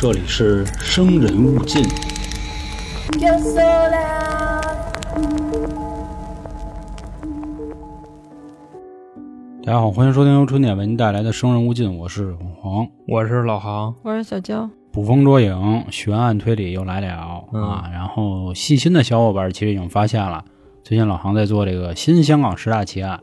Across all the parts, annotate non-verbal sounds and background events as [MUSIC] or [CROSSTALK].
这里是生人勿近。Yo sola. 大家好，欢迎收听由春点为您带来的《生人勿近》，我是黄。我是老航，我是小娇，捕风捉影，悬案推理又来了、嗯啊！然后细心的小伙伴其实已经发现了，最近老航在做这个新香港十大奇案，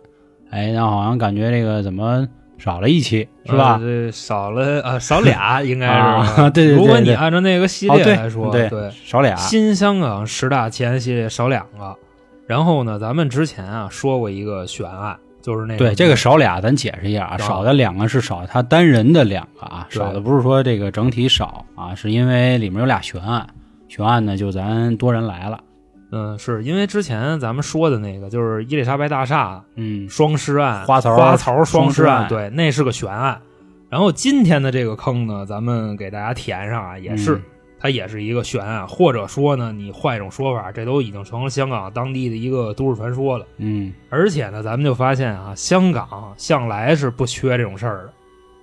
哎，那好像感觉这个怎么少了一期是吧？少了啊，少俩 [LAUGHS] 应该是。啊对对对如果你按照那个系列来说，对对，少俩。新香港十大奇案系列少两个。然后呢，咱们之前啊说过一个悬案，就是那个对这个少俩，咱解释一下啊，少少的两个是少他单人的两个啊，少的不是说这个整体少啊，是因为里面有俩悬案，悬案呢就咱多人来了，嗯，是因为之前咱们说的那个就是伊丽莎白大厦嗯，双尸案、花槽花槽双尸案，对，那是个悬案。然后今天的这个坑呢，咱们给大家填上啊，也是、嗯它也是一个悬案，或者说呢，你换一种说法，这都已经成了香港当地的一个都市传说了。嗯而且呢，咱们就发现啊，香港向来是不缺这种事儿的。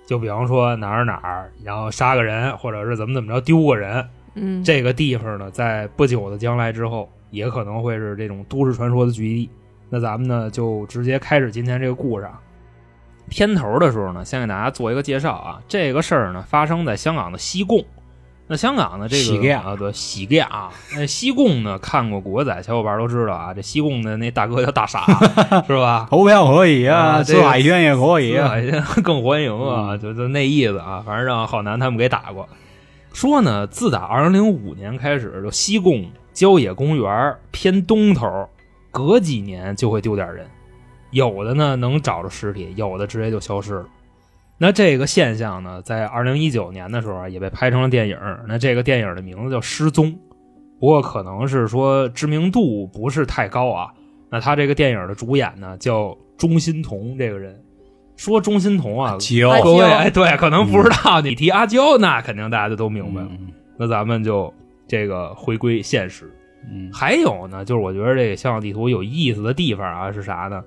就比方说哪儿哪儿，然后杀个人，或者是怎么怎么着丢个人，嗯，这个地方呢，在不久的将来之后，也可能会是这种都市传说的聚集地。那咱们呢，就直接开始今天这个故事啊。片头的时候呢，先给大家做一个介绍啊。这个事儿呢，发生在香港的西贡。那香港的这个啊，对，西贡啊，那西贡呢，看过《古惑仔》小伙伴都知道啊，这西贡的那大哥叫大傻，[LAUGHS] 是吧？投票可以啊，啊这个四海轩也可以啊，更欢迎啊，嗯就就那意思啊，反正让浩南他们给打过。说呢，自打二零零五年开始，就西贡郊野公园偏东头，隔几年就会丢点人，有的呢能找着尸体，有的直接就消失了。那这个现象呢，在二零一九年的时候啊也被拍成了电影。那这个电影的名字叫《失踪》，不过可能是说知名度不是太高啊。那他这个电影的主演呢叫钟欣桐这个人。说钟欣桐啊，哎对，可能不知道，你提阿娇，那肯定大家就都明白了。嗯那咱们就这个回归现实。嗯还有呢，就是我觉得这个香港地图有意思的地方啊，是啥呢？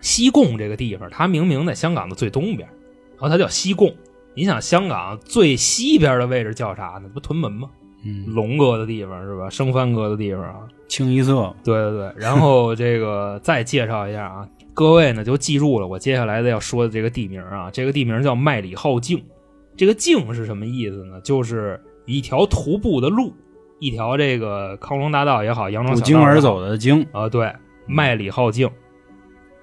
西贡这个地方，它明明在香港的最东边，然后它叫西贡。你想，香港最西边的位置叫啥呢？不屯门吗？嗯，龙哥的地方是吧？生番哥的地方啊。清一色，对对对，然后这个再介绍一下啊，[LAUGHS] 各位呢就记住了我接下来的要说的这个地名啊，这个地名叫麦里浩径。这个径是什么意思呢？就是一条徒步的路，一条这个康龙大道也好，羊不庄小道也好胫而走的经，啊，对，麦里浩径，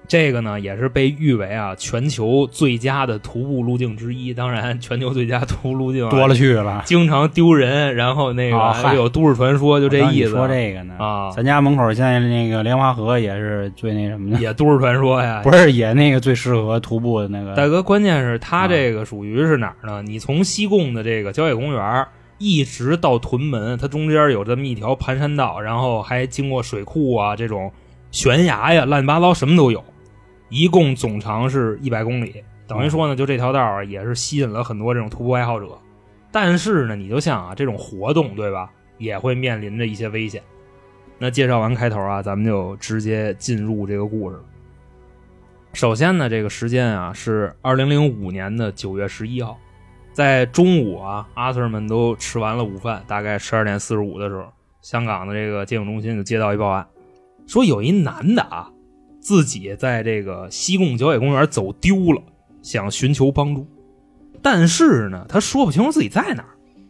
这个呢也是被誉为啊全球最佳的徒步路径之一。当然，全球最佳徒步路径、啊、多了去了，经常丢人，然后那个、还有都市传说，就这意思。说这个呢啊咱家门口现在那个莲花河也是最那什么的，也都市传说呀，[LAUGHS] 不是也那个最适合徒步的那个，大哥，关键是它啊这个属于是哪儿呢？你从西贡的这个郊野公园一直到屯门，它中间有这么一条盘山道，然后还经过水库啊，这种悬崖呀，乱七八糟什么都有，一共总长是一百公里。等于说呢，就这条道啊，也是吸引了很多这种徒步爱好者。但是呢，你就像啊这种活动，对吧，也会面临着一些危险。那介绍完开头啊，咱们就直接进入这个故事。首先呢，这个时间啊是二零零五年的九月十一号，在中午啊，阿 Sir 们都吃完了午饭，大概十二点四十五的时候，香港的这个接警中心就接到一报案，说有一男的啊，自己在这个西贡郊野公园走丢了，想寻求帮助，但是呢，他说不清楚自己在哪儿。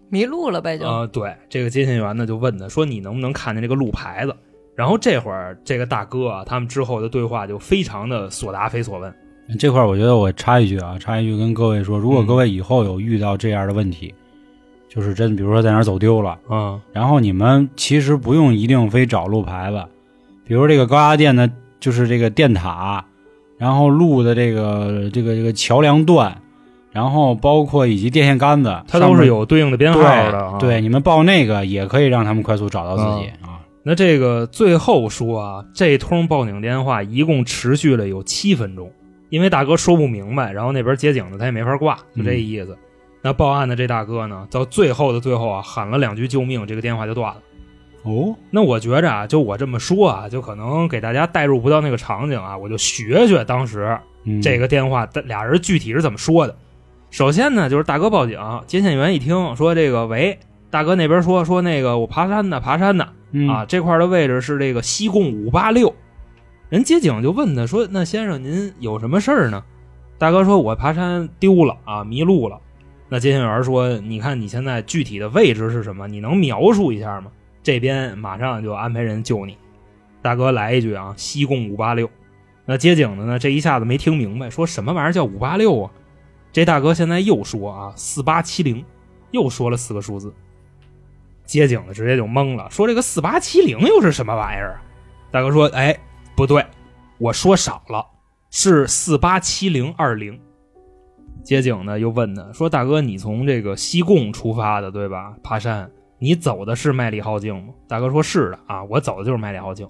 迷路了呗就，呃，对，这个接线员呢就问他说：“你能不能看见这个路牌子？”然后这会儿这个大哥啊，他们之后的对话就非常的所答非所问。这块儿我觉得我插一句啊，插一句跟各位说，如果嗯各位以后有遇到这样的问题，就是真比如说在哪儿走丢了，嗯然后你们其实不用一定非找路牌子，比如这个高压电的，就是这个电塔，然后路的这个这个这个桥梁段，然后包括以及电线杆子，它都是有对应的编号的、啊。对，你们报那个也可以让他们快速找到自己啊。那这个最后说啊，这通报警电话一共持续了有七分钟，因为大哥说不明白，然后那边接警的他也没法挂，就这意思。那报案的这大哥呢，到最后的最后啊，喊了两句救命，这个电话就断了。哦，那我觉着啊，就我这么说啊，就可能给大家带入不到那个场景啊，我就学学当时嗯这个电话俩人具体是怎么说的。首先呢，就是大哥报警，接线员一听说这个，喂，大哥那边说说那个我爬山呢，爬山呢，嗯啊，这块的位置是这个西贡五八六。人接警就问他说：“那先生您有什么事儿呢？”大哥说：“我爬山丢了啊，迷路了。”那接线员说：“你看你现在具体的位置是什么？你能描述一下吗？这边马上就安排人救你。”大哥来一句啊，西贡五八六。那接警的呢，这一下子没听明白，说什么玩意儿叫五八六啊？这大哥现在又说啊，四八七零，又说了四个数字。接警的直接就懵了，说这个四八七零又是什么玩意儿？大哥说：“哎，不对，我说少了，是四八七零二零。”接警呢又问他说：“大哥，你从这个西贡出发的对吧？爬山，你走的是麦里浩径吗？”大哥说：“是的啊，我走的就是麦里浩径。”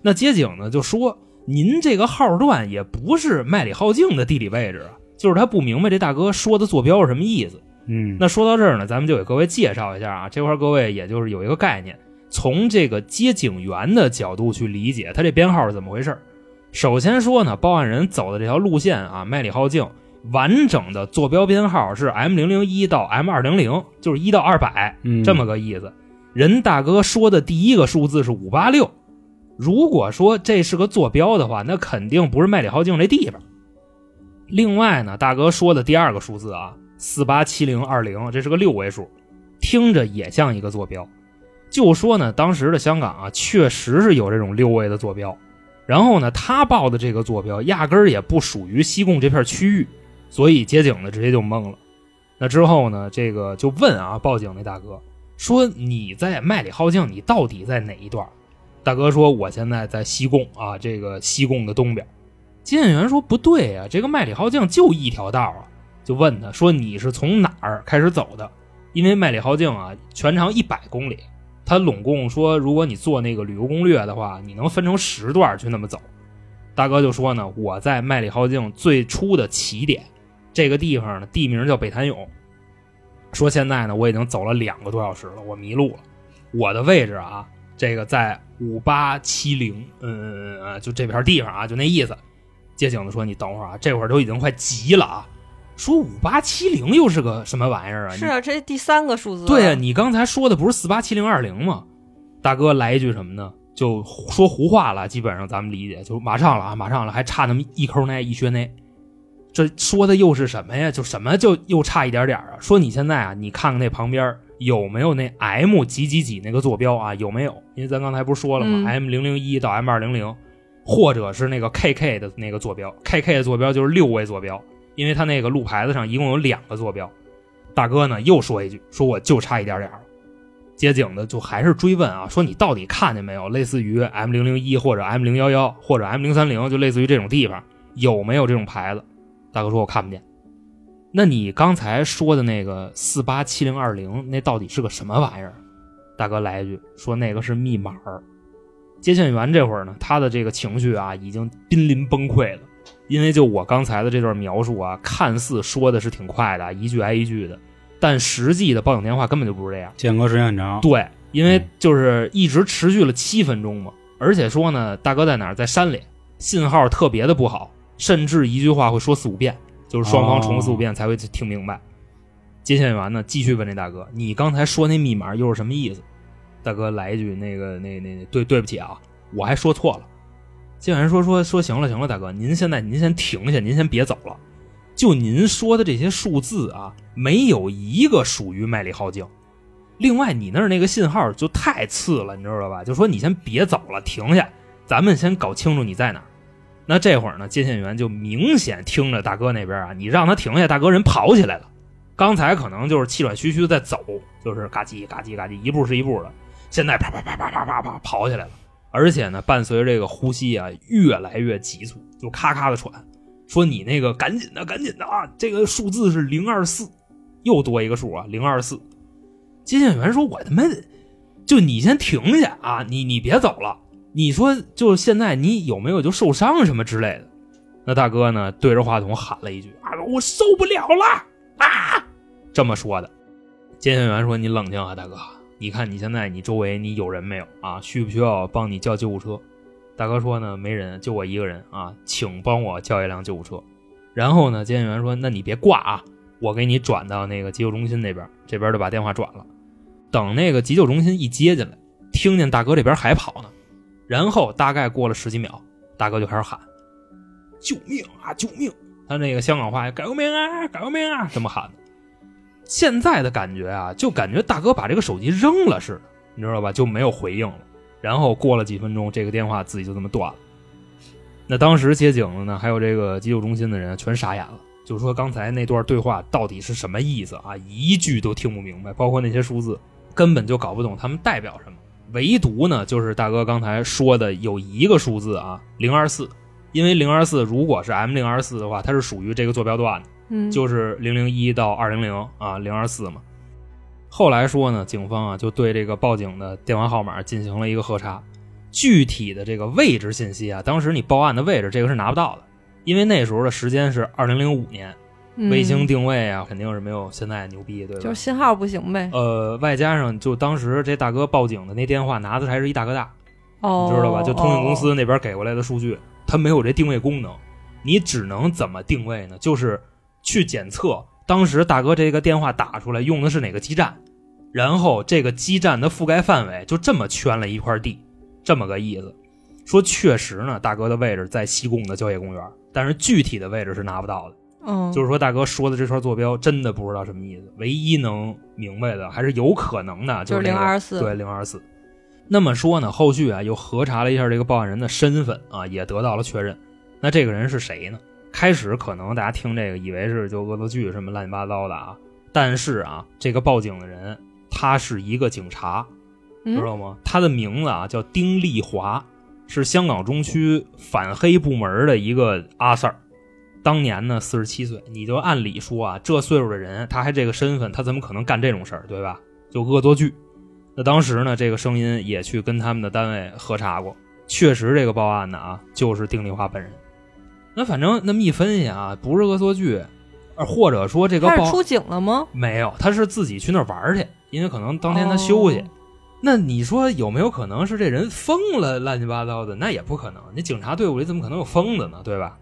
那接警呢就说：“您这个号段也不是麦里浩径的地理位置啊，就是他不明白这大哥说的坐标是什么意思。”嗯，那说到这儿呢，咱们就给各位介绍一下啊，这块各位也就是有一个概念，从这个接警员的角度去理解他这编号是怎么回事首先说呢，报案人走的这条路线啊，麦里浩径完整的坐标编号是 M 零零一到 M 二零零，就是一到二百嗯这么个意思。人大哥说的第一个数字是五八六，如果说这是个坐标的话，那肯定不是麦里浩径这地方。另外呢，大哥说的第二个数字啊，四八七零二零，这是个六位数，听着也像一个坐标。就说呢，当时的香港啊，确实是有这种六位的坐标。然后呢，他报的这个坐标压根儿也不属于西贡这片区域，所以接警的直接就懵了。那之后呢，这个就问啊，报警那大哥说：“你在麦里浩径，你到底在哪一段？”大哥说：“我现在在西贡啊，这个西贡的东边。”接线员说：“不对呀、这个麦里浩径就一条道啊。”就问他说：“你是从哪儿开始走的？”因为麦里浩径啊，全长一百公里，它拢共说，如果你做那个旅游攻略的话，你能分成十段去那么走。大哥就说呢，我在麦里浩径最初的起点，这个地方呢，地名叫北潭涌。说现在呢，我已经走了两个多小时了，我迷路了。我的位置啊，这个在五八七零，嗯，呃 [LAUGHS] 就这片地方啊，就那意思。接警的说：“你等会儿啊，这会儿都已经快急了啊。”说五八七零又是个什么玩意儿啊？是啊，这第三个数字。对啊，你刚才说的不是四八七零二零吗？大哥来一句什么呢？就说胡话了，基本上咱们理解就马上了啊，马上了，还差那么一抠那一靴那，这说的又是什么呀？就什么就又差一点点啊？说你现在啊，你看看那旁边有没有那 M 几几几那个坐标啊？有没有？因为咱刚才不是说了吗、嗯 m 零零一到 M 二零零，或者是那个 KK 的那个坐标，KK 的坐标就是六位坐标，因为他那个路牌子上一共有两个坐标。大哥呢又说一句，说我就差一点点了。接警的就还是追问啊，说你到底看见没有？类似于 M 零零一或者 M 零幺幺或者 M 零三零，就类似于这种地方有没有这种牌子？大哥说我看不见。那你刚才说的那个四八七零二零，那到底是个什么玩意儿？大哥来一句说那个是密码。接线员这会儿呢，他的这个情绪啊已经濒临崩溃了，因为就我刚才的这段描述啊，看似说的是挺快的，一句挨一句的，但实际的报警电话根本就不是这样。间隔时间很长，对，因为就是一直持续了七分钟嘛，而且说呢，大哥在哪儿，在山里，信号特别的不好，甚至一句话会说四五遍，就是双方重复四五遍才会听明白。接线员呢，继续问这大哥：“你刚才说那密码又是什么意思？”大哥来一句：“那个，那那那对对不起啊，我还说错了。”接线员说：“说说行了行了，大哥，您现在您先停下，您先别走了。就您说的这些数字啊，没有一个属于麦里浩径。另外，你那儿那个信号就太次了，你知道吧？就说你先别走了，停下，咱们先搞清楚你在哪。那这会儿呢，接线员就明显听着大哥那边啊，你让他停下，大哥人跑起来了。刚才可能就是气喘吁吁在走，就是嘎叽嘎叽嘎叽，一步是一步的。现在啪啪啪啪啪啪啪跑起来了，而且呢，伴随这个呼吸啊越来越急促，就咔咔的喘。说你那个赶紧的，赶紧的啊！这个数字是零二四，又多一个数啊，零二四。接线员说：“我他妈，就你先停下啊！你你别走了。你说就现在你有没有就受伤什么之类的？”那大哥呢，对着话筒喊了一句：“啊，我受不了了啊！”这么说的。接线员说：“你冷静啊，大哥，你看你现在你周围你有人没有啊？需不需要帮你叫救护车？”大哥说呢，没人，就我一个人啊，请帮我叫一辆救护车。然后呢，接线员说：“那你别挂啊，我给你转到那个急救中心那边，这边就把电话转了。等那个急救中心一接进来，听见大哥这边还跑呢，然后大概过了十几秒，大哥就开始喊：“救命啊，救命！”他那个香港话“改革命啊，改革命啊”这么喊的。现在的感觉啊，就感觉大哥把这个手机扔了似的，你知道吧？就没有回应了。然后过了几分钟，这个电话自己就这么断了。那当时接警的呢，还有这个急救中心的人全傻眼了，就说刚才那段对话到底是什么意思啊？一句都听不明白，包括那些数字，根本就搞不懂他们代表什么。唯独呢，就是大哥刚才说的有一个数字啊，零二四，因为零二四如果是 M 零二四的话，它是属于这个坐标段的，嗯，就是零零一到二零零啊，零二四嘛。后来说呢，警方啊就对这个报警的电话号码进行了一个核查，具体的这个位置信息啊，当时你报案的位置这个是拿不到的，因为那时候的时间是二零零五年，嗯卫星定位啊肯定是没有现在牛逼，对吧？就是信号不行呗。呃，外加上就当时这大哥报警的那电话拿的还是一大哥大，哦，你知道吧？就通讯公哦司那边给过来的数据，它没有这定位功能，你只能怎么定位呢？就是去检测当时大哥这个电话打出来用的是哪个基站，然后这个基站的覆盖范围就这么圈了一块地，这么个意思。说确实呢，大哥的位置在西贡的郊野公园，但是具体的位置是拿不到的。嗯，就是说，大哥说的这串坐标真的不知道什么意思，唯一能明白的还是有可能的，就是零二四对，零二四。那么说呢，后续啊又核查了一下这个报案人的身份啊，也得到了确认。那这个人是谁呢？开始可能大家听这个以为是就恶作剧什么乱七八糟的啊，但是啊，这个报警的人他是一个警察，嗯知道吗？他的名字啊叫丁立华，是香港中区反黑部门的一个阿 Sir。当年呢，四十七岁，你就按理说啊，这岁数的人，他还这个身份，他怎么可能干这种事儿，对吧？就恶作剧。那当时呢，这个声音也去跟他们的单位核查过，确实这个报案的啊，就是丁丽华本人。那反正那么一分析啊，不是恶作剧，呃或者说这个报他是出警了吗？没有，他是自己去那儿玩儿去，因为可能当天他休息。哦那你说有没有可能是这人疯了，乱七八糟的？那也不可能，你警察队伍里怎么可能有疯子呢？对吧？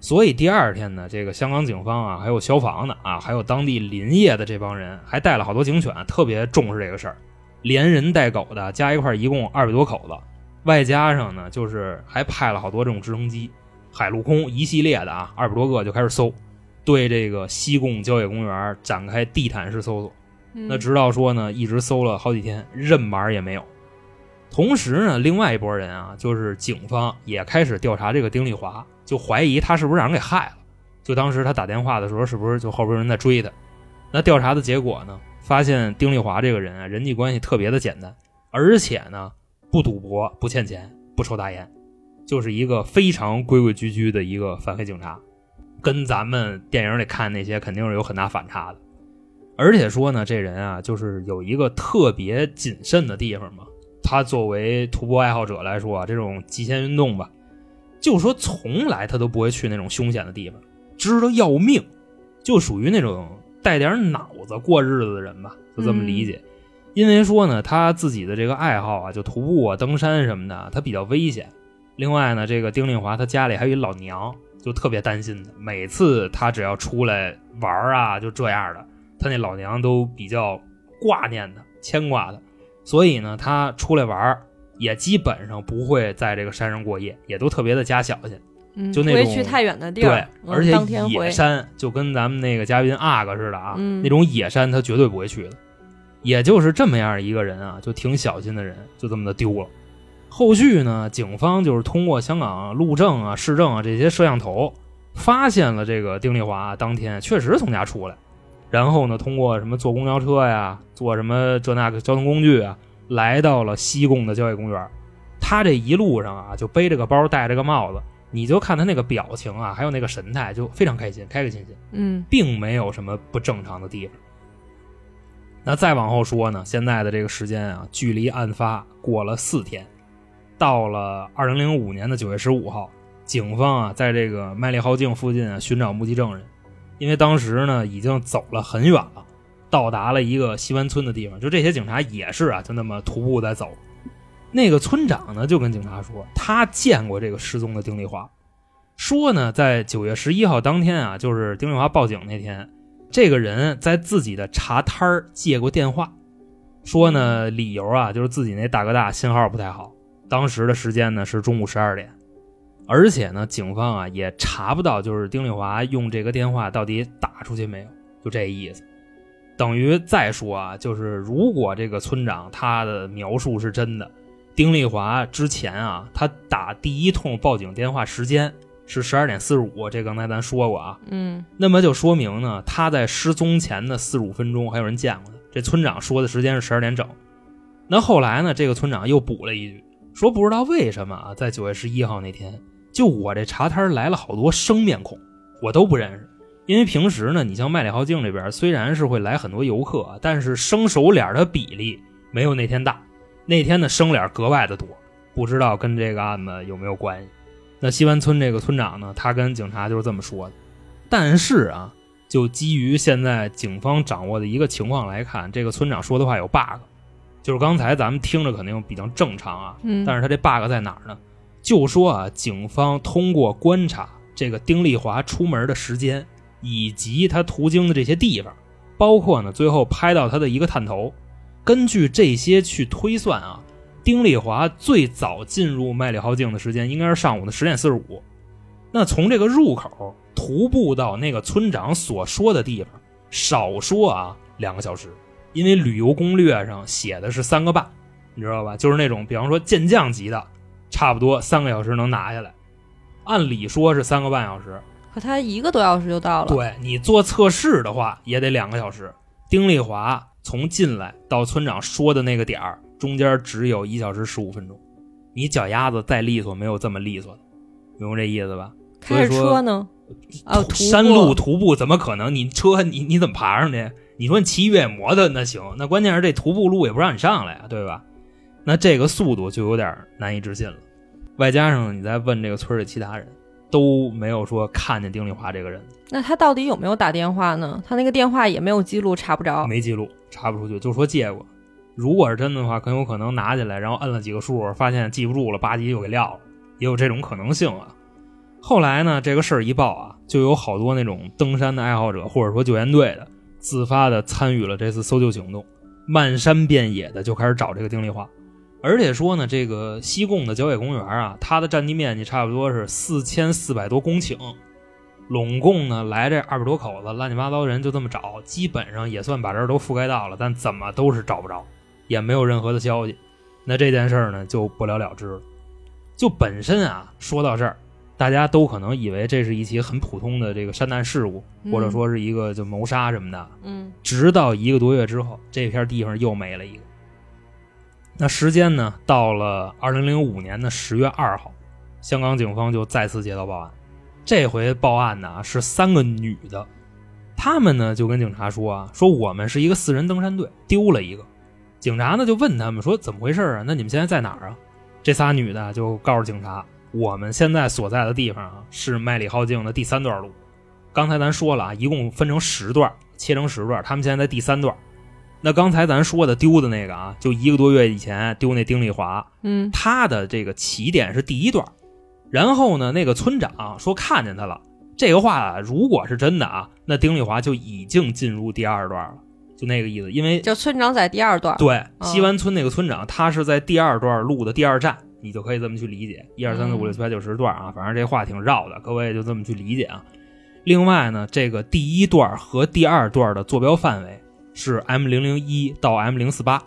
所以第二天呢，这个香港警方啊，还有消防的啊，还有当地林业的这帮人，还带了好多警犬，特别重视这个事儿，连人带狗的加一块儿一共二百多口子，外加上呢，就是还派了好多这种直升机、海陆空一系列的啊，二百多个就开始搜，对这个西贡郊野公园展开地毯式搜索。嗯那直到说呢，一直搜了好几天，任码也没有。同时呢，另外一拨人啊，就是警方也开始调查这个丁丽华，就怀疑他是不是让人给害了。就当时他打电话的时候，是不是就后边有人在追他？那调查的结果呢，发现丁丽华这个人啊，人际关系特别的简单，而且呢，不赌博、不欠钱、不抽大烟，就是一个非常规规矩矩的一个反黑警察，跟咱们电影里看那些肯定是有很大反差的。而且说呢，这人啊，就是有一个特别谨慎的地方嘛。他作为徒步爱好者来说啊，这种极限运动吧，就说从来他都不会去那种凶险的地方，知道要命，就属于那种带点脑子过日子的人吧，就这么理解。因为说呢，他自己的这个爱好啊，就徒步啊、登山什么的，他比较危险。另外呢，这个丁令华他家里还有一老娘，就特别担心他。每次他只要出来玩啊，就这样的，他那老娘都比较挂念他、牵挂他。所以呢，他出来玩儿也基本上不会在这个山上过夜，也都特别的加小心。嗯就那种不会去太远的地对儿，，嗯而且野山就跟咱们那个嘉宾阿哥似的啊，嗯那种野山他绝对不会去的。也就是这么样一个人啊，就挺小心的人，就这么的丢了。后续呢，警方就是通过香港路政啊、市政啊这些摄像头，发现了这个丁丽华当天确实从家出来，然后呢，通过什么坐公交车呀、坐什么这那个交通工具啊，来到了西贡的郊野公园。他这一路上啊，就背着个包，戴着个帽子，你就看他那个表情啊，还有那个神态，就非常开心，开开心心。嗯并没有什么不正常的地方。那再往后说呢，现在的这个时间啊，距离案发过了四天，到了二零零五年的九月十五号，警方啊在这个麦利浩径附近啊寻找目击证人，因为当时呢已经走了很远了，到达了一个西湾村的地方，就这些警察也是啊，就那么徒步在走。那个村长呢就跟警察说，他见过这个失踪的丁丽华，说呢，在九月十一号当天啊，就是丁丽华报警那天，这个人在自己的茶摊儿借过电话，说呢理由啊就是自己那大哥大信号不太好，当时的时间呢是中午十二点，而且呢警方啊也查不到就是丁丽华用这个电话到底打出去没有，就这意思。等于再说啊，就是如果这个村长他的描述是真的，丁丽华之前啊他打第一通报警电话时间是十二点四十五，这刚才咱说过啊，嗯那么就说明呢，他在失踪前的四十五分钟还有人见过他。这村长说的时间是十二点整。那后来呢，这个村长又补了一句，说不知道为什么啊，在九月十一号那天，就我这茶摊来了好多生面孔，我都不认识。因为平时呢，你像麦里浩径这边虽然是会来很多游客，但是生熟脸的比例没有那天大。那天的生脸格外的多，不知道跟这个案子有没有关系。那西湾村这个村长呢，他跟警察就是这么说的。但是啊，就基于现在警方掌握的一个情况来看，这个村长说的话有 bug，就是刚才咱们听着肯定比较正常啊，嗯，但是他这 bug 在哪儿呢？就说啊，警方通过观察这个丁丽华出门的时间，以及他途经的这些地方，包括呢最后拍到他的一个探头，根据这些去推算啊，丁丽华最早进入麦里浩径的时间应该是上午的十点四十五。那从这个入口徒步到那个村长所说的地方，少说啊两个小时，因为旅游攻略上写的是三个半，你知道吧？就是那种比方说健将级的，差不多三个小时能拿下来。按理说是三个半小时，可他一个多小时就到了。对你做测试的话也得两个小时。丁丽华从进来到村长说的那个点儿，中间只有一小时十五分钟。你脚丫子再利索，没有这么利索的，明白这意思吧？所开着车呢？啊，徒步山路徒步怎么可能？你车你你怎么爬上去？你说你骑越野摩托那行，那关键是这徒步路也不让你上来啊，对吧？那这个速度就有点难以置信了。外加上你再问这个村里其他人，都没有说看见丁丽华这个人，那他到底有没有打电话呢？他那个电话也没有记录，查不着。没记录，查不出去，就说借过。如果是真的话，很有可能拿起来，然后摁了几个数，发现记不住了，吧唧就给撂了，也有这种可能性啊。后来呢，这个事儿一报啊，就有好多那种登山的爱好者或者说救援队的自发的参与了这次搜救行动，漫山遍野的就开始找这个丁丽华。而且说呢，这个西贡的郊野公园啊，它的占地面积差不多是四千四百多公顷，拢共呢来这二百多口子，乱七八糟人就这么找，基本上也算把这儿都覆盖到了，但怎么都是找不着，也没有任何的消息。那这件事儿呢就不了了之了。就本身啊，说到这儿，大家都可能以为这是一起很普通的这个山难事故，或者说是一个就谋杀什么的。嗯直到一个多月之后，这片地方又没了一个。那时间呢，到了二零零五年的十月二号，香港警方就再次接到报案。这回报案呢是三个女的，她们呢就跟警察说啊，说我们是一个四人登山队，丢了一个。警察呢就问他们说怎么回事啊？那你们现在在哪儿啊？这仨女的就告诉警察，我们现在所在的地方啊是麦里浩径的第三段路。刚才咱说了啊，一共分成十段，切成十段，他们现在在第三段。那刚才咱说的丢的那个啊，就一个多月以前丢那丁丽华，嗯他的这个起点是第一段，然后呢，那个村长说看见他了。这个话啊如果是真的啊，那丁丽华就已经进入第二段了，就那个意思。因为就村长在第二段。对西湾村那个村长，他是在第二段路的第二站，你就可以这么去理解。一二三四五六七八九十段啊，反正这话挺绕的，各位就这么去理解啊。另外呢，这个第一段和第二段的坐标范围是 M 零零一到 M 零四八，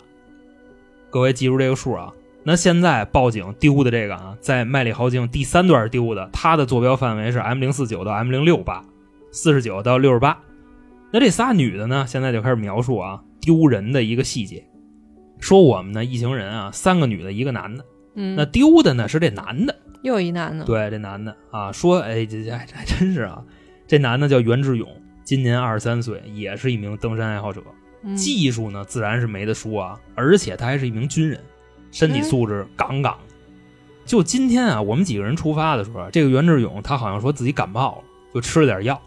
各位记住这个数啊。那现在报警丢的这个啊，在麦里豪径第三段丢的，它的坐标范围是 M 零四九到 M 零六八，四十九到六十八。那这仨女的呢，现在就开始描述啊丢人的一个细节，说我们呢一行人啊，三个女的，一个男的。嗯，那丢的呢是这男的，又一男的。对，这男的啊，说，哎，这这还还真是啊，这男的叫袁志勇，今年二十三岁，也是一名登山爱好者，嗯技术呢自然是没得说啊，而且他还是一名军人，身体素质杠杠的。就今天啊，我们几个人出发的时候，这个袁志勇他好像说自己感冒了，就吃了点药。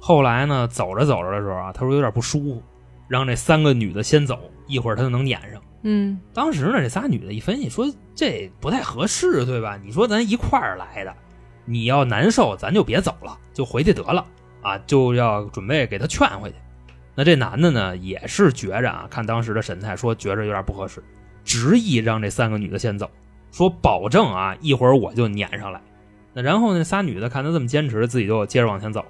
后来呢，走着走着的时候啊，他说有点不舒服，让这三个女的先走，一会儿他就能撵上。嗯当时呢，这仨女的一分析说这不太合适，对吧？你说咱一块儿来的，你要难受，咱就别走了，就回去得了啊，就要准备给他劝回去。那这男的呢，也是觉着啊，看当时的神态，说觉着有点不合适，执意让这三个女的先走，说保证啊，一会儿我就撵上来。那然后那仨女的看他这么坚持，自己就接着往前走了。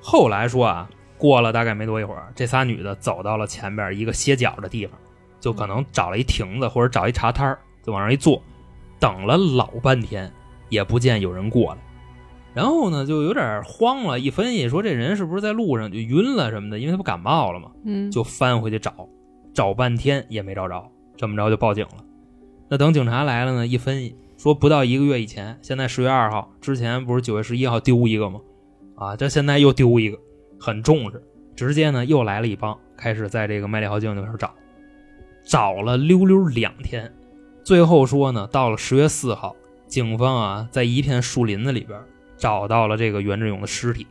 后来说啊，过了大概没多一会儿，这仨女的走到了前边一个歇脚的地方，就可能找了一亭子或者找一茶摊儿就往上一坐，等了老半天也不见有人过来。然后呢，就有点慌了，一分析说这人是不是在路上就晕了什么的，因为他不感冒了嘛，嗯，就翻回去找，找半天也没找着，这么着就报警了。那等警察来了呢，一分析说不到一个月以前，现在十月二号之前不是九月十一号丢一个吗？啊，这现在又丢一个，很重视，直接呢又来了一帮，开始在这个麦理浩径那边找，找了溜溜两天，最后说呢，到了十月四号，警方啊在一片树林子里边找到了这个袁志勇的尸体。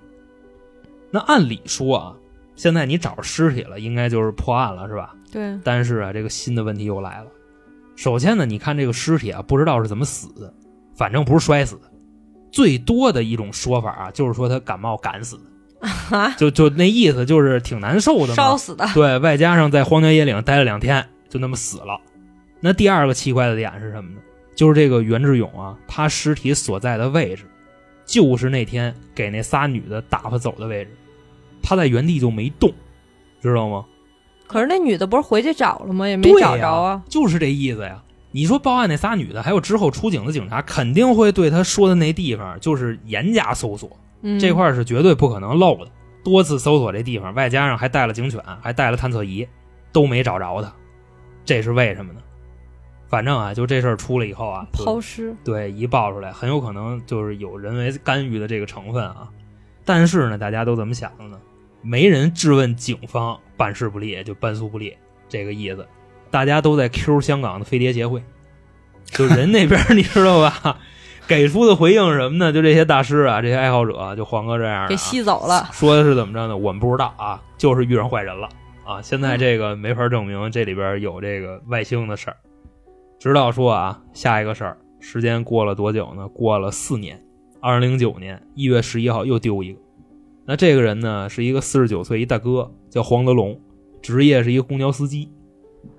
那按理说啊，现在你找着尸体了，应该就是破案了，是吧？对，但是啊，这个新的问题又来了。首先呢，你看这个尸体啊，不知道是怎么死的，反正不是摔死的。最多的一种说法啊，就是说他感冒感死的，啊，就就那意思就是挺难受的嘛。烧死的，对，外加上在荒郊野岭待了两天，就那么死了。那第二个奇怪的点是什么呢？就是这个袁志勇啊，他尸体所在的位置，就是那天给那仨女的打发走的位置，他在原地就没动，知道吗？可是那女的不是回去找了吗？也没找着啊。就是这意思呀。你说报案那仨女的，还有之后出警的警察，肯定会对他说的那地方就是严加搜索，嗯，这块是绝对不可能漏的。多次搜索这地方，外加上还带了警犬，还带了探测仪，都没找着他，这是为什么呢？反正啊，就这事儿出了以后啊，[LAUGHS] 抛尸，对一爆出来，很有可能就是有人为干预的这个成分啊。但是呢，大家都怎么想的呢？没人质问警方办事不力，就办诉不力这个意思。大家都在 Q 香港的飞碟协会，就人那边你知道吧？[LAUGHS] 给出的回应是什么呢？就这些大师啊，这些爱好者，就黄哥这样、啊，给吸走了。说的是怎么着呢？我们不知道啊，就是遇上坏人了啊。现在这个没法证明这里边有这个外星的事儿。直到说啊，下一个事儿，时间过了多久呢？过了四年，二零零九年一月十一号又丢一个。那这个人呢，是一个四十九岁一大哥，叫黄德龙，职业是一个公交司机。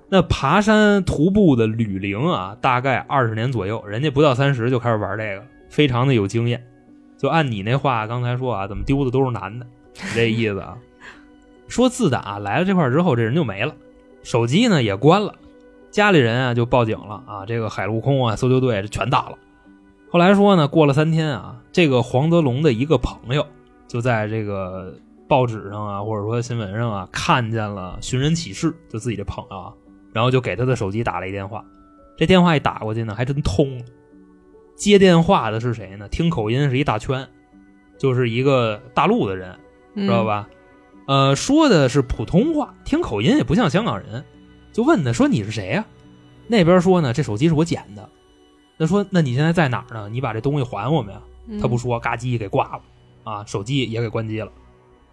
那爬山徒步的旅龄啊，大概二十年左右，人家不到三十就开始玩这个，非常的有经验。就按你那话刚才说啊，怎么丢的都是男的，这意思啊。说自打来了这块之后，这人就没了，手机呢也关了，家里人啊就报警了啊，这个海陆空啊搜救队全到了。后来说呢，过了三天啊，这个黄德龙的一个朋友就在这个报纸上啊，或者说新闻上啊，看见了寻人启事，就自己这朋友啊，然后就给他的手机打了一电话，这电话一打过去呢，还真通。接电话的是谁呢？听口音是一大圈，就是一个大陆的人，知道？吧？呃，说的是普通话，听口音也不像香港人，就问他说你是谁呀、那边说呢，这手机是我捡的。那说那你现在在哪儿呢？你把这东西还我们呀？嗯他不说，嘎叽给挂了，啊，手机也给关机了。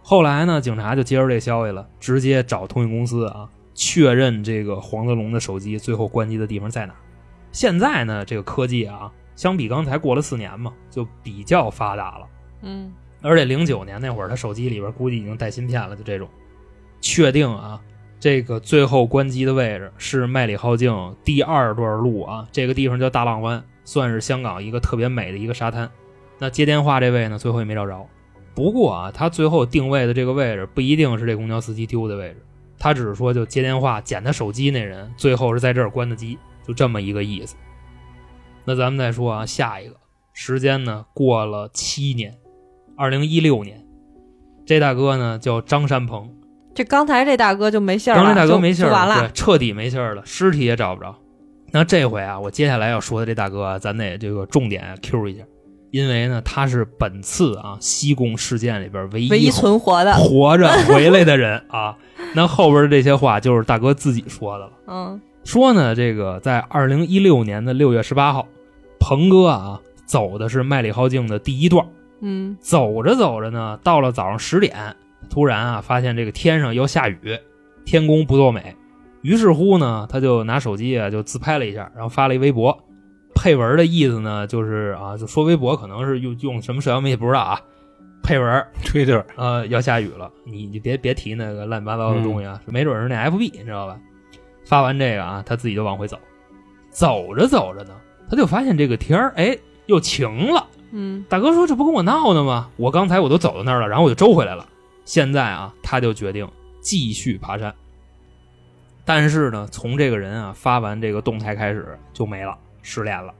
后来呢，警察就接着这消息了，直接找通讯公司啊，确认这个黄德龙的手机最后关机的地方在哪儿。现在呢，这个科技啊，相比刚才过了四年嘛，就比较发达了。嗯而且零九年那会儿，他手机里边估计已经带芯片了，就这种。确定啊，这个最后关机的位置是麦理浩径第二段路啊，这个地方叫大浪湾，算是香港一个特别美的一个沙滩。那接电话这位呢，最后也没找着。不过啊，他最后定位的这个位置不一定是这公交司机丢的位置，他只是说就接电话捡他手机那人最后是在这儿关的机，就这么一个意思。那咱们再说啊，下一个时间呢过了七年，二零一六年，这大哥呢叫张山鹏，这刚才这大哥就没信儿了，刚才大哥没信儿完了对，。彻底没信儿了，尸体也找不着。那这回啊，我接下来要说的这大哥啊，咱得这个重点 Q 一下，因为呢，他是本次啊西贡事件里边唯一唯一存活的，活着回来的人啊。那后边的这些话就是大哥自己说的了。[LAUGHS] 嗯说呢，这个在二零一六年的六月十八号，鹏哥啊走的是麦理浩径的第一段，嗯。走着走着呢，到了早上十点，突然啊发现这个天上要下雨，天公不作美，于是乎呢，他就拿手机啊就自拍了一下，然后发了一微博，配文的意思呢就是啊就说微博可能是用用什么社交媒体不知道啊，[LAUGHS] 配文吹对儿，呃，要下雨了，你你别别提那个乱七八糟的东西啊，没准是那 FB，你知道吧？发完这个啊，他自己就往回走，走着走着呢，他就发现这个天儿哎又晴了。嗯大哥说：“这不跟我闹呢吗？我刚才我都走到那儿了，然后我就周回来了。现在啊，他就决定继续爬山。但是呢，从这个人啊发完这个动态开始就没了，失联了。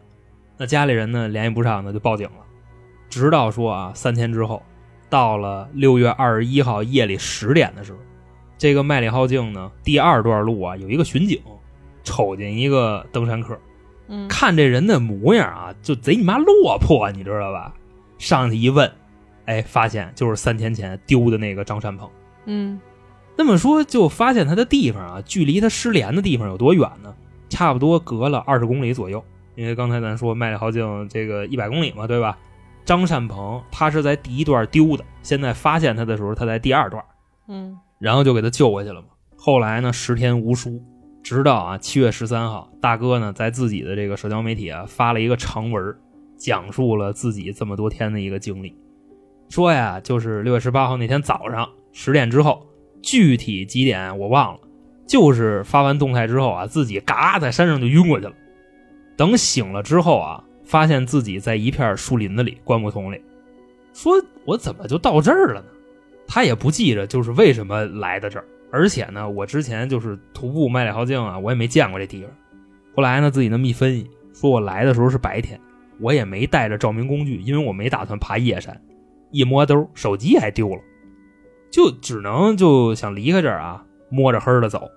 那家里人呢联系不上呢，就报警了。直到说啊，三天之后，到了六月二十一号夜里十点的时候，这个麦里浩径呢第二段路啊有一个巡警瞅见一个登山客，嗯，看这人的模样啊，就贼你妈落魄，你知道吧？上去一问，哎，发现就是三天前丢的那个张善鹏。嗯那么说，就发现他的地方啊，距离他失联的地方有多远呢？差不多隔了二十公里左右。因为刚才咱说麦里浩径这个一百公里嘛，对吧？张善鹏他是在第一段丢的，现在发现他的时候，他在第二段，嗯然后就给他救回去了嘛。后来呢，十天无书，直到啊七月十三号，大哥呢在自己的这个社交媒体啊发了一个长文，讲述了自己这么多天的一个经历。说呀，就是六月十八号那天早上十点之后，具体几点我忘了，就是发完动态之后啊，自己嘎在山上就晕过去了。等醒了之后啊，发现自己在一片树林子里，灌木丛里。说我怎么就到这儿了呢？他也不记着就是为什么来的这儿，而且呢，我之前就是徒步麦里浩径啊，我也没见过这地方。后来呢，自己那么一分析，说我来的时候是白天，我也没带着照明工具，因为我没打算爬夜山。一摸兜，手机还丢了，就只能就想离开这儿啊，摸着黑的走。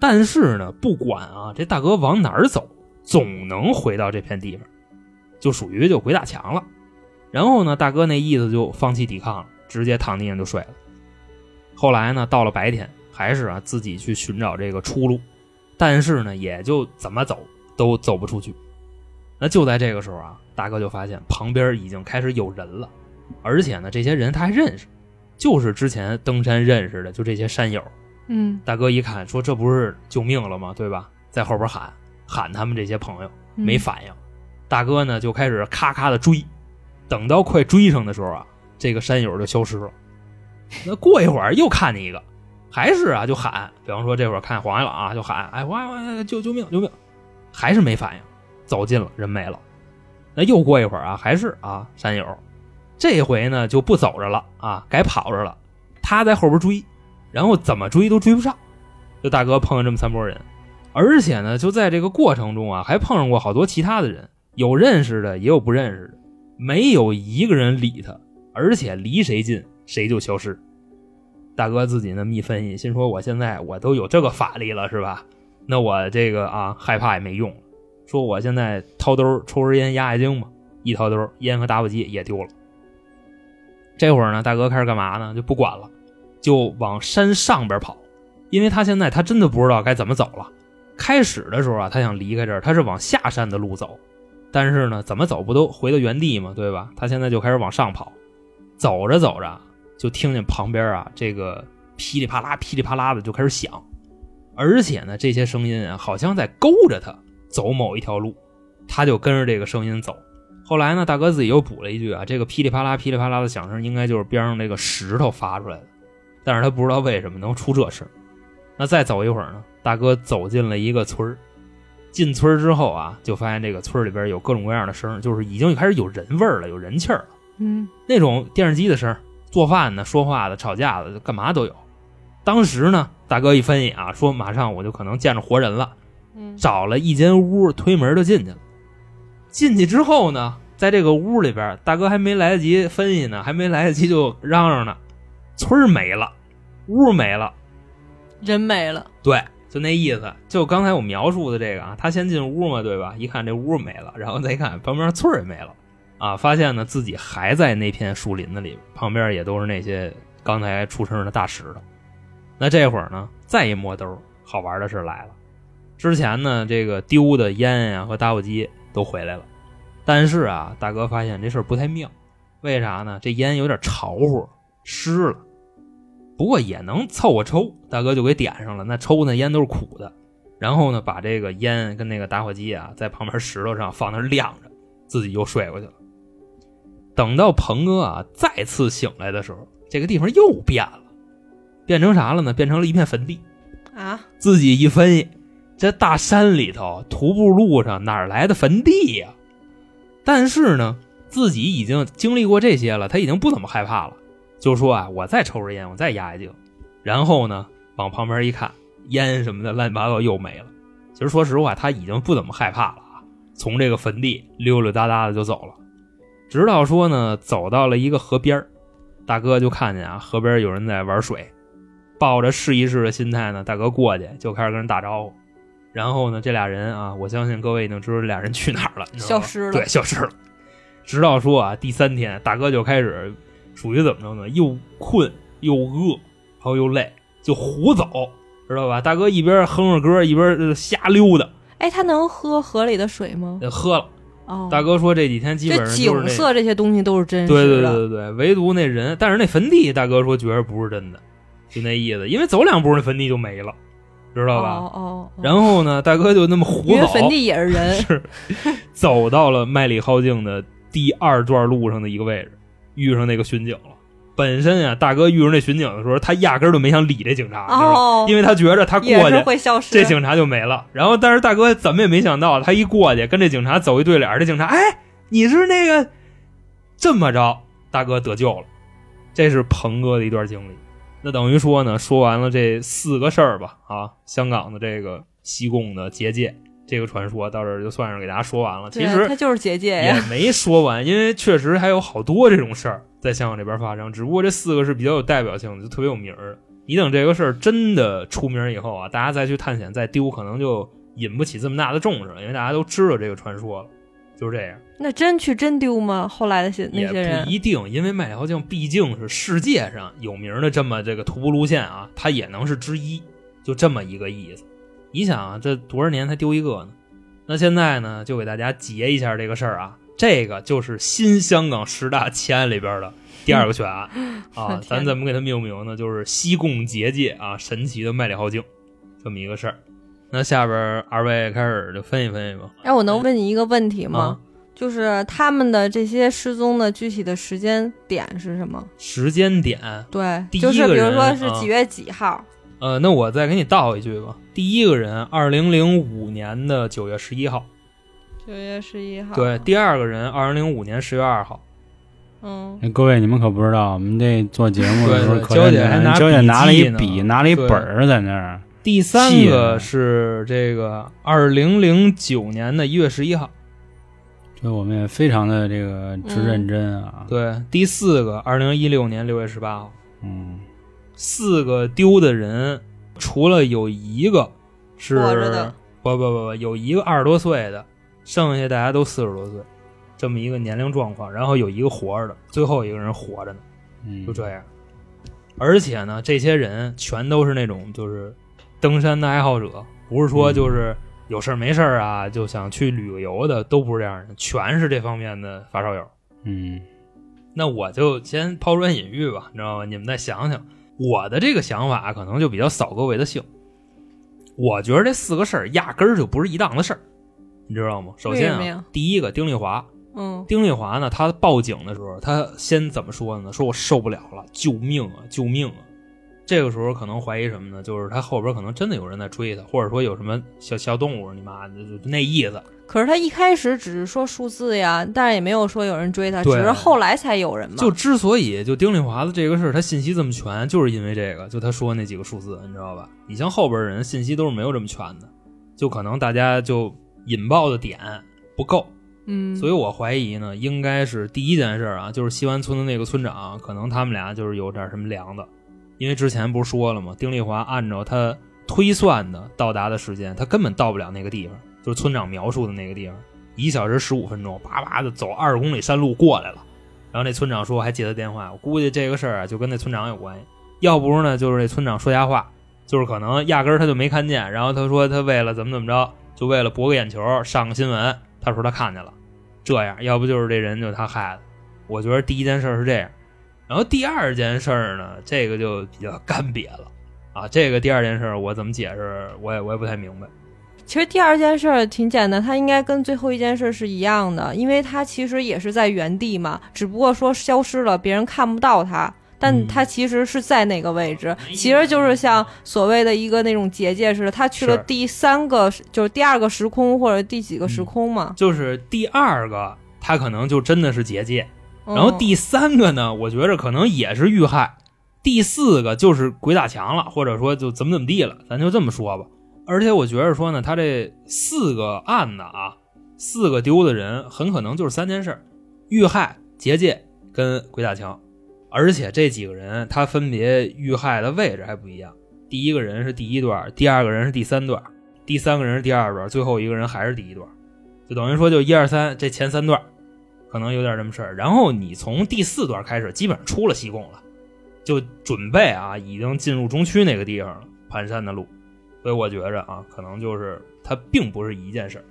但是呢，不管啊，这大哥往哪儿走，总能回到这片地方，就属于就鬼打墙了。然后呢，大哥那意思就放弃抵抗了，直接躺地上就睡了。后来呢，到了白天，还是啊自己去寻找这个出路，但是呢，也就怎么走都走不出去。那就在这个时候啊，大哥就发现旁边已经开始有人了，而且呢，这些人他还认识，就是之前登山认识的，就这些山友。嗯大哥一看，说这不是救命了吗？对吧？在后边喊喊他们这些朋友，没反应。大哥呢就开始咔咔的追，等到快追上的时候啊，这个山友就消失了。那过一会儿又看见一个，还是啊就喊，比方说这会儿看黄海朗啊就喊，哎黄海朗救救命救命，还是没反应，走近了人没了。那又过一会儿啊，还是啊山友，这回呢就不走着了啊，改跑着了，他在后边追，然后怎么追都追不上。就大哥碰上这么三拨人，而且呢就在这个过程中啊，还碰上过好多其他的人，有认识的也有不认识的，没有一个人理他，而且离谁近谁就消失。大哥自己那么一分析，心说我现在我都有这个法力了，是吧？那我这个啊害怕也没用。说我现在掏兜抽根烟压压惊嘛，一掏兜烟和打火机也丢了。这会儿呢，大哥开始干嘛呢？就不管了，就往山上边跑，因为他现在他真的不知道该怎么走了。开始的时候啊，他想离开这儿，他是往下山的路走，但是呢，怎么走不都回到原地吗，对吧？他现在就开始往上跑，走着走着就听见旁边啊这个噼里啪啦、噼里啪啦的就开始响，而且呢，这些声音啊好像在勾着他走某一条路，他就跟着这个声音走。后来呢，大哥自己又补了一句啊，这个噼里啪啦、噼里啪啦的响声应该就是边上那个石头发出来的，但是他不知道为什么能出这声。那再走一会儿呢，大哥走进了一个村。进村之后啊，就发现这个村里边有各种各样的声，就是已经开始有人味儿了，有人气儿了。嗯那种电视机的声，做饭的、说话的、吵架的，干嘛都有。当时呢，大哥一分析啊，说马上我就可能见着活人了，嗯找了一间屋，推门就进去了。进去之后呢，在这个屋里边，大哥还没来得及分析呢，还没来得及就嚷嚷呢，村儿没了，屋没了。人没了，对，就那意思。就刚才我描述的这个啊，他先进屋嘛，对吧？一看这屋没了，然后再一看旁边村儿也没了，啊，发现呢自己还在那片树林子里，旁边也都是那些刚才出生的大石头。那这会儿呢，再一摸兜，好玩的事来了。之前呢，这个丢的烟呀、和打火机都回来了，但是啊，大哥发现这事儿不太妙，为啥呢？这烟有点潮乎，湿了。不过也能凑合抽，大哥就给点上了。那抽那烟都是苦的，然后呢，把这个烟跟那个打火机啊，在旁边石头上放那晾着，自己又睡过去了。等到鹏哥啊再次醒来的时候，这个地方又变了，变成啥了呢？变成了一片坟地。啊，自己一分析，这大山里头徒步路上哪来的坟地呀、但是呢，自己已经经历过这些了，他已经不怎么害怕了。就说啊，我再抽根烟，我再压一惊。然后呢，往旁边一看，烟什么的乱七八糟又没了。其实说实话，他已经不怎么害怕了啊，从这个坟地溜溜达达的就走了。直到说呢，走到了一个河边儿大哥就看见啊，河边有人在玩水，抱着试一试的心态呢，大哥过去就开始跟人打招呼。然后呢，这俩人啊，我相信各位已经知道这俩人去哪儿了，消失了对，消失了。直到说啊，第三天，大哥就开始属于怎么着呢？又困又饿，然后又累，就胡走，知道吧？大哥一边哼着歌，一边呃瞎溜达，哎，他能喝河里的水吗？呃喝了。哦，大哥说这几天基本上就是那景色这些东西都是真实对对。对对对，唯独那人，但是那坟地，大哥说觉得不是真的，就那意思，因为走两步那坟地就没了，知道吧？哦哦，哦然后呢，大哥就那么胡走，因为坟地也是人，[LAUGHS] 是走到了麦里浩径的第二段路上的一个位置，遇上那个巡警了。本身啊，大哥遇上那巡警的时候，他压根儿就没想理这警察，因为他觉着他过去会消失。这警察就没了。然后，但是大哥怎么也没想到，他一过去跟这警察走一对脸儿，这警察哎，你是那个这么着，大哥得救了。这是鹏哥的一段经历。那等于说呢，说完了这四个事儿吧，啊，香港的这个西贡的结界这个传说到这儿就算是给大家说完了。其实他就是结界也。没说完，因为确实还有好多这种事儿在香港这边发生，只不过这四个是比较有代表性的，就特别有名儿。你等这个事儿真的出名以后啊，大家再去探险再丢，可能就引不起这么大的重视了，因为大家都知道这个传说了，就是这样。那真去真丢吗？后来的些那些人不一定，因为麦理浩径毕竟是世界上有名的这么这个徒步路线啊，它也能是之一，就这么一个意思。你想啊，这多少年才丢一个呢？那现在呢，就给大家结一下这个事儿啊，这个就是新香港十大奇案里边的第二个悬案 [LAUGHS] 啊，咱怎么给它命名呢？就是西贡结界啊，神奇的麦里浩径这么一个事儿。那下边二位开始就分析分析吧。哎，我能问你一个问题吗？啊就是他们的这些失踪的具体的时间点是什么？时间点，对，就是比如说是啊几月几号？呃，那我再给你倒一句吧。第一个人，二零零五年的九月十一号，九月十一号。对，，第二个人，二零零五年十月二号。嗯，哎各位，你们可不知道，我们这做节目的时候可还拿娇姐拿了一笔，拿了一本儿在那儿。第三个啊是这个二零零九年的一月十一号，这我们也非常的这个之认真啊。对，第四个二零一六年六月十八号。嗯，四个丢的人，除了有一个是不不不不，有一个二十多岁的，剩下大家都四十多岁，这么一个年龄状况。然后有一个活着的，最后一个人活着呢。嗯就这样。而且呢，这些人全都是那种就是登山的爱好者，不是说就是有事儿没事儿啊就想去旅个游的，都不是这样的，全是这方面的发烧友。嗯那我就先抛砖引玉吧，你知道吗？你们再想想，我的这个想法可能就比较扫各位的兴。我觉得这四个事儿压根儿就不是一档子事儿，你知道吗？首先啊第一个丁丽华，嗯，丁丽华呢，她报警的时候，她先怎么说呢？说我受不了了，救命啊，救命啊！这个时候可能怀疑什么呢？就是他后边可能真的有人在追他，或者说有什么小小动物，你妈的就就那意思。可是他一开始只是说数字呀，但是也没有说有人追他，只是后来才有人嘛。就之所以就丁丽华的这个事儿，他信息这么全，就是因为这个，就他说那几个数字，你知道吧？你像后边人信息都是没有这么全的，就可能大家就引爆的点不够。嗯，所以我怀疑呢，应该是第一件事啊，就是西湾村的那个村长，可能他们俩就是有点什么凉的，因为之前不是说了吗？丁丽华按照他推算的到达的时间，他根本到不了那个地方，就是村长描述的那个地方，一小时十五分钟，叭叭的走二十公里山路过来了。然后那村长说还接他电话，我估计这个事儿啊就跟那村长有关系，要不是呢就是这村长说瞎话，就是可能压根儿他就没看见，然后他说他为了怎么怎么着，就为了博个眼球上个新闻，他说他看见了。这样，要不就是这人就是他害的。我觉得第一件事是这样，然后第二件事儿呢，这个就比较干瘪了啊。这个第二件事儿我怎么解释，我也我也不太明白。其实第二件事儿挺简单，它应该跟最后一件事是一样的，因为它其实也是在原地嘛，只不过说消失了，别人看不到它。但嗯它其实是在那个位置，其实就是像所谓的一个那种结界似的，他去了第三个，就是第二个时空或者第几个时空嘛。就是第二个，它可能就真的是结界，嗯然后第三个呢，我觉着可能也是遇害，第四个就是鬼打墙了，或者说就怎么怎么地了，咱就这么说吧。而且我觉着说呢，他这四个案子啊，四个丢的人很可能就是三件事：遇害、结界跟鬼打墙。而且这几个人他分别遇害的位置还不一样，第一个人是第一段，第二个人是第三段，第三个人是第二段，最后一个人还是第一段，就等于说就一二三这前三段可能有点这么事儿。然后你从第四段开始，基本上出了西贡了，就准备啊，已经进入中区那个地方了，盘山的路。所以我觉着啊，可能就是它并不是一件事儿。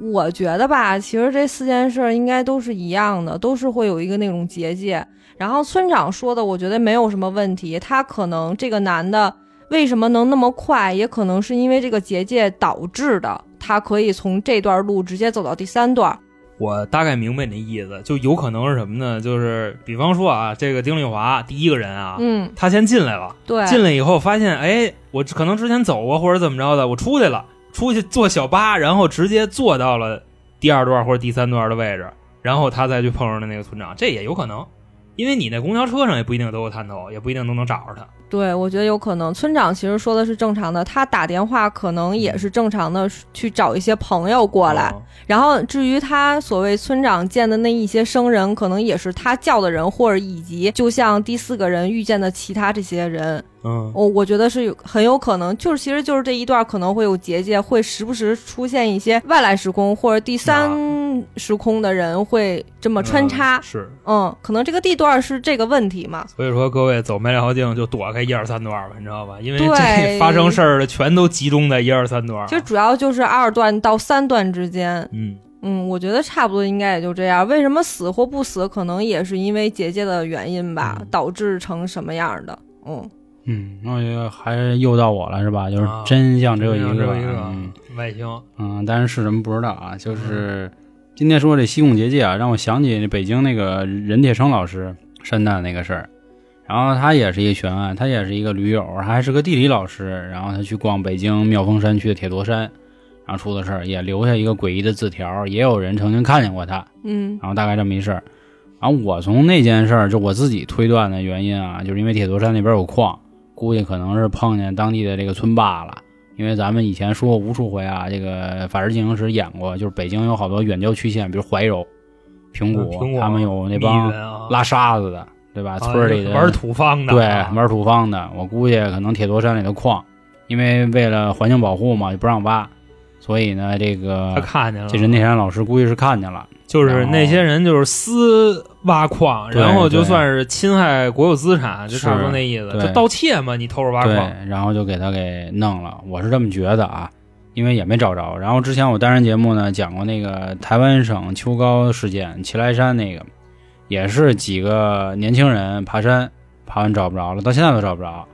我觉得吧，其实这四件事应该都是一样的，都是会有一个那种结界。然后村长说的，我觉得没有什么问题。他可能这个男的为什么能那么快，也可能是因为这个结界导致的，他可以从这段路直接走到第三段。我大概明白你的意思，就有可能是什么呢？就是比方说啊，这个丁丽华第一个人啊，嗯，他先进来了，对，进来以后发现，哎，我可能之前走过或者怎么着的，我出去了，出去坐小巴，然后直接坐到了第二段或者第三段的位置，然后他再去碰上的那个村长，这也有可能，因为你那公交车上也不一定都有探头，也不一定都能找着他。对，我觉得有可能。村长其实说的是正常的，他打电话可能也是正常的去找一些朋友过来。嗯然后至于他所谓村长见的那一些生人，可能也是他叫的人，或者以及就像第四个人遇见的其他这些人，嗯，我、我觉得是有很有可能，就是其实就是这一段可能会有结界，会时不时出现一些外来时空或者第三时空的人会这么穿插嗯。是，嗯，可能这个地段是这个问题嘛？所以说各位走梅辽镜就躲开一二三段吧，你知道吧？因为对这 [LAUGHS] 发生事儿的全都集中在一二三段啊。其实主要就是二段到三段之间。嗯，嗯，我觉得差不多应该也就这样。为什么死或不死，可能也是因为结界的原因吧，嗯导致成什么样的。嗯，嗯，那我觉得还是又到我了是吧？就是啊真相只有一只个，有一个嗯外星。嗯，但是是什么不知道啊。就是今天说这西贡结界啊，让我想起北京那个任铁生老师山难那个事儿。然后他也是一个悬案，他也是一个驴友，还是个地理老师。然后他去逛北京妙峰山区的铁驼山，然后出的事儿，也留下一个诡异的字条，也有人曾经看见过他。嗯然后大概这么一事儿。然后我从那件事儿，就我自己推断的原因啊，就是因为铁头山那边有矿，估计可能是碰见当地的这个村霸了。因为咱们以前说过无数回啊，这个《法制进行时》演过，就是北京有好多远郊区县，比如怀柔、平谷，他们有那帮拉沙子的，对吧？啊村儿里的玩土方的，对啊玩土方的，我估计可能铁坨山里的矿，因为为了环境保护嘛，就不让挖，所以呢，这个他个看见了。这任铁山老师估计是看见了。就是那些人就是私挖矿，然后就算是侵害国有资产，就差不多那意思，就盗窃嘛，你偷着挖矿。，然后就给他给弄了，我是这么觉得啊，因为也没找着。然后之前我单人节目呢讲过那个台湾省秋高事件，齐来山那个，也是几个年轻人爬山，爬完找不着了，到现在都找不着。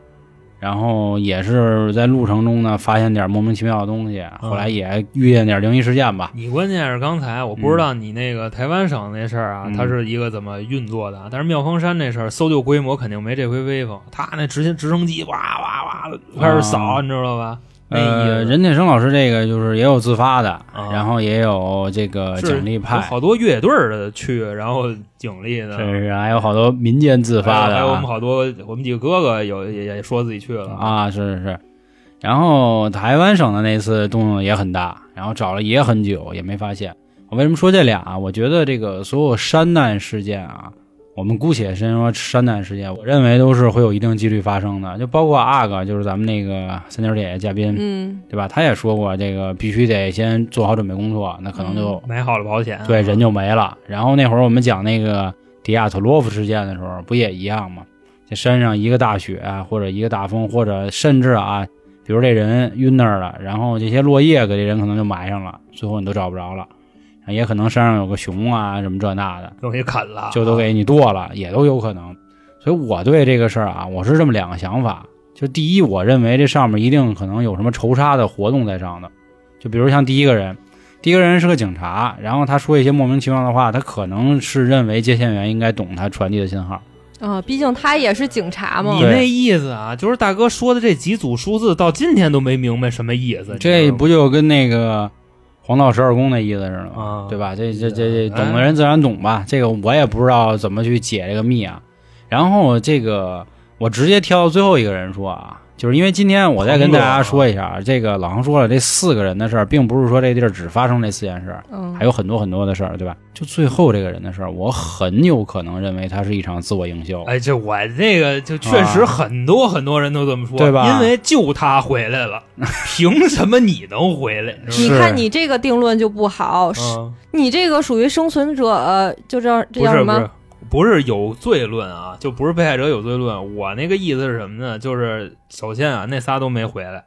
然后也是在路程中呢发现点莫名其妙的东西，后来也遇见点灵异事件吧。你关键是刚才我不知道你那个台湾省那事儿啊，嗯它是一个怎么运作的啊？但是妙峰山那事儿搜救规模肯定没这回威风，他那直接直升机哇哇哇的开始扫，啊你知道吧？呃，任铁生老师这个就是也有自发的，啊然后也有这个奖励派，好多越野队儿的去，然后奖励的，是是，还有好多民间自发的、啊，还有还有我们好多我们几个哥哥有也也说自己去了啊，是是是。然后台湾省的那次动静也很大，然后找了也很久也没发现。我为什么说这俩啊？我觉得这个所有山难事件啊，我们姑且先说山难事件，我认为都是会有一定几率发生的。就包括阿哥，就是咱们那个三角铁嘉宾，嗯对吧？他也说过，这个必须得先做好准备工作，那可能就、买好了保险，对人就没了。然后那会儿我们讲那个迪亚特洛夫事件的时候，不也一样吗？这山上一个大雪啊或者一个大风，或者甚至啊，比如这人晕那儿了，然后这些落叶给这人可能就埋上了，最后你都找不着了。也可能山上有个熊啊，什么这那的，东西啃了，就都给你剁了，也都有可能。所以我对这个事儿啊，我是这么两个想法。就第一，我认为这上面一定可能有什么仇杀的活动在上头，就比如像第一个人，第一个人是个警察，然后他说一些莫名其妙的话，他可能是认为接线员应该懂他传递的信号。啊，毕竟他也是警察嘛你。那意思啊，就是大哥说的这几组数字，到今天都没明白什么意思。这不就跟那个黄道十二宫那意思似的吗？啊对吧？这这这这哎懂的人自然懂吧。这个我也不知道怎么去解这个密啊。然后这个我直接挑到最后一个人说啊，就是因为今天我再跟大家说一下，这个老航说了，这四个人的事儿，并不是说这地儿只发生这四件事儿，嗯，还有很多很多的事儿，对吧？就最后这个人的事儿，我很有可能认为他是一场自我营销。哎，这我这个就确实啊很多很多人都这么说，对吧因为就他回来了，[LAUGHS] 凭什么你能回来？你看你这个定论就不好，你这个属于生存者，呃就这这叫什么？不是有罪论啊，就不是被害者有罪论。我那个意思是什么呢？就是首先啊，那仨都没回来，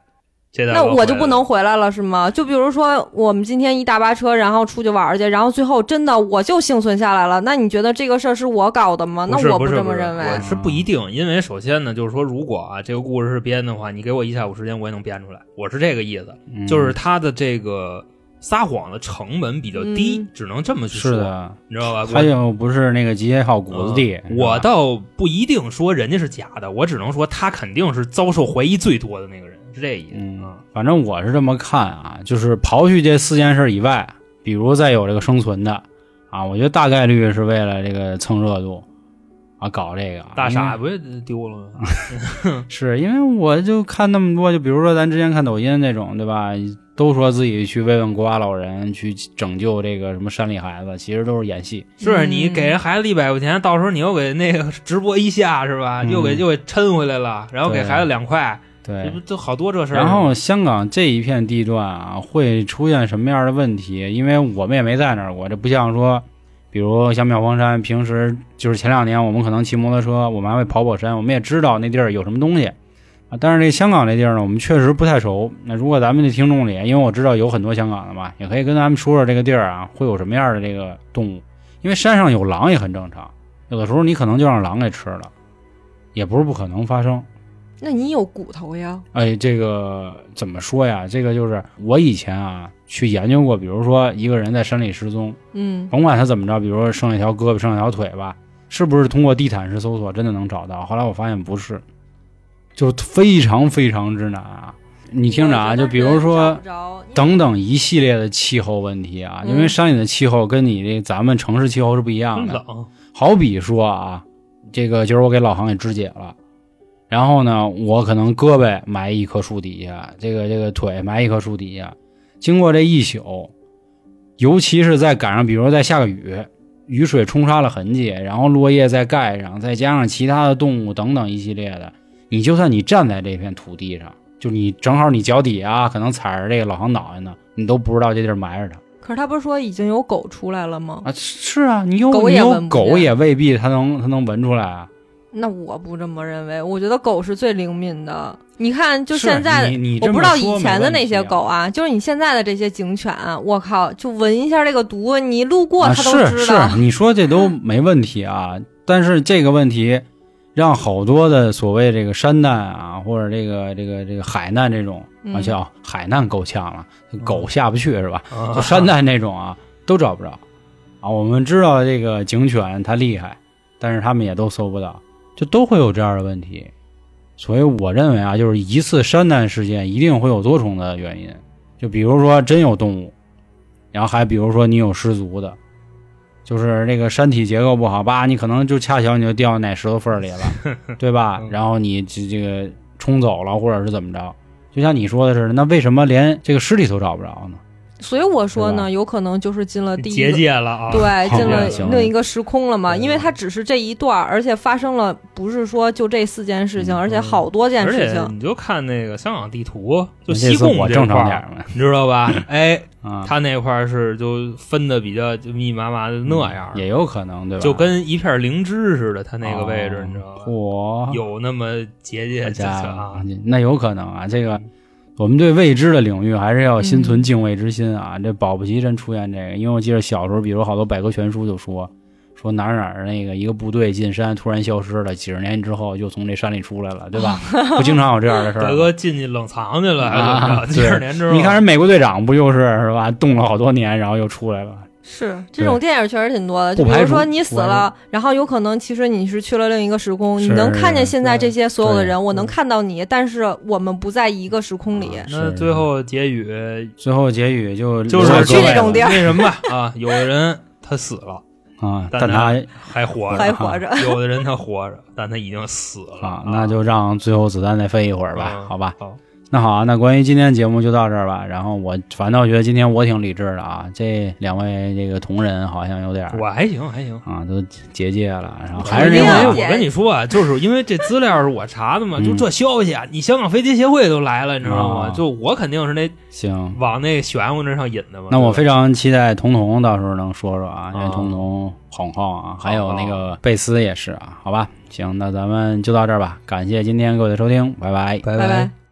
这那我就不能回来了是吗？就比如说我们今天一大巴车，然后出去玩儿去，然后最后真的我就幸存下来了，那你觉得这个事儿是我搞的吗？那我不这么认为我。是不一定，因为首先呢，就是说，如果啊这个故事是编的话，你给我一下午时间，我也能编出来。我是这个意思，嗯就是他的这个撒谎的成本比较低，嗯只能这么去说，是的，你知道吧？他又不是那个集结号谷子地，嗯我倒不一定说人家是假的，我只能说他肯定是遭受怀疑最多的那个人，是这意思。嗯啊，反正我是这么看啊，就是刨去这四件事以外，比如再有这个生存的啊，我觉得大概率是为了这个蹭热度啊搞这个啊大傻因不也丢了吗？[LAUGHS] 是因为我就看那么多，就比如说咱之前看抖音那种，对吧？都说自己去慰问孤寡老人，去拯救这个什么山里孩子，其实都是演戏。是你嗯给人孩子一百块钱，到时候你又给那个直播一下是吧？嗯又给又给抻回来了，然后给孩子两块，这对不，都好多这事儿。然后香港这一片地段啊，会出现什么样的问题？因为我们也没在那儿过，这不像说，比如像妙峰山，平时就是前两年我们可能骑摩托车，我们还会跑跑山，我们也知道那地儿有什么东西啊。但是这香港这地儿呢，我们确实不太熟。那如果咱们的听众里，因为我知道有很多香港的嘛，也可以跟咱们说说这个地儿啊，会有什么样的这个动物？因为山上有狼也很正常，有的时候你可能就让狼给吃了，也不是不可能发生。那你有骨头呀？哎，这个怎么说呀？这个就是我以前啊去研究过，比如说一个人在山里失踪，嗯，甭管他怎么着，比如说剩一条胳膊、剩一条腿吧，是不是通过地毯式搜索真的能找到？后来我发现不是，就非常非常之难啊！你听着啊，就比如说等等一系列的气候问题啊，因为嗯山里的气候跟你这咱们城市气候是不一样的。冷，好比说啊，这个今儿我给老航给肢解了，然后呢，我可能胳膊埋一棵树底下，这个这个腿埋一棵树底下，经过这一宿，尤其是在赶上，比如说在下个雨，雨水冲刷了痕迹，然后落叶再盖上，再加上其他的动物等等一系列的，你就算你站在这片土地上，就你正好你脚底下可能踩着这个老航脑袋呢，你都不知道这地儿埋着他。可是他不是说已经有狗出来了吗？啊，是啊，你有狗也未必它能它能闻出来啊。那我不这么认为，我觉得狗是最灵敏的。你看，就现在我不知道以前的那些狗啊，就是你现在的这些警犬，我靠，就闻一下这个毒，你路过啊它都知道。是是，你说这都没问题啊。但是这个问题让好多的所谓这个山难啊，或者这个这个这个海难这种，嗯啊叫海难够呛了，狗下不去是吧？啊就山难那种啊，都找不着啊。我们知道这个警犬它厉害，但是他们也都搜不到，就都会有这样的问题。所以我认为啊，就是一次山难事件一定会有多重的原因，就比如说真有动物，然后还比如说你有失足的，就是那个山体结构不好吧，你可能就恰巧你就掉哪石头缝里了，[LAUGHS] 对吧？嗯然后你这这个冲走了，或者是怎么着？就像你说的似的，那为什么连这个尸体都找不着呢？所以我说呢，有可能就是进了第一结。界了啊！对，进了另一个时空了嘛？因为它只是这一段，而且发生了不是说就这四件事情，嗯而且好多件事情。且你就看那个香港地图，就西贡我贡这块儿正常点你知道吧？[LAUGHS] 哎，啊，他那块儿是就分的比较密密麻麻的那样儿，也有可能对吧？就跟一片灵芝似的，他那个位置哦你知道吧？嚯，有那么结界那有可能啊。这个我们对未知的领域还是要心嗯存敬畏之心啊。这保不齐真出现这个，因为我记得小时候，比如好多百科全书就说说哪儿哪儿那个一个部队进山突然消失了，几十年之后又从这山里出来了，[LAUGHS] 对吧？不经常有这样的事儿。[LAUGHS] 大哥进去冷藏去了？[LAUGHS] 几十年之后，你看人美国队长不就是是吧？冻了好多年，然后又出来了。是这种电影确实挺多的，就比如说你死了，然后有可能其实你是去了另一个时空，你能看见现在这些所有的人，我能看到你，但是我们不在一个时空里。啊那最后结语最后结语就就是去那种地儿那什么吧啊，有的人他死了 [LAUGHS] 啊，但但他还活着，还活着，有的人他活着，但他已经死了啊，那就让最后子弹再飞一会儿吧，嗯好吧。好，那好啊，那关于今天节目就到这儿吧。然后我反倒觉得今天我挺理智的啊，这两位这个同仁好像有点儿我还行还行。啊都结界了，然后还是那话因为我跟你说啊，就是因为这资料是我查的嘛，嗯就这消息啊，你香港飞碟协会都来了，你知道吗啊？就我肯定是那行。往那玄乎那上引的嘛。那我非常常期待彤彤到时候能说说啊，因为啊彤彤哄哄啊，还有那个贝斯也是啊，好吧。行，那咱们就到这儿吧，感谢今天各位的收听，拜拜。拜拜拜。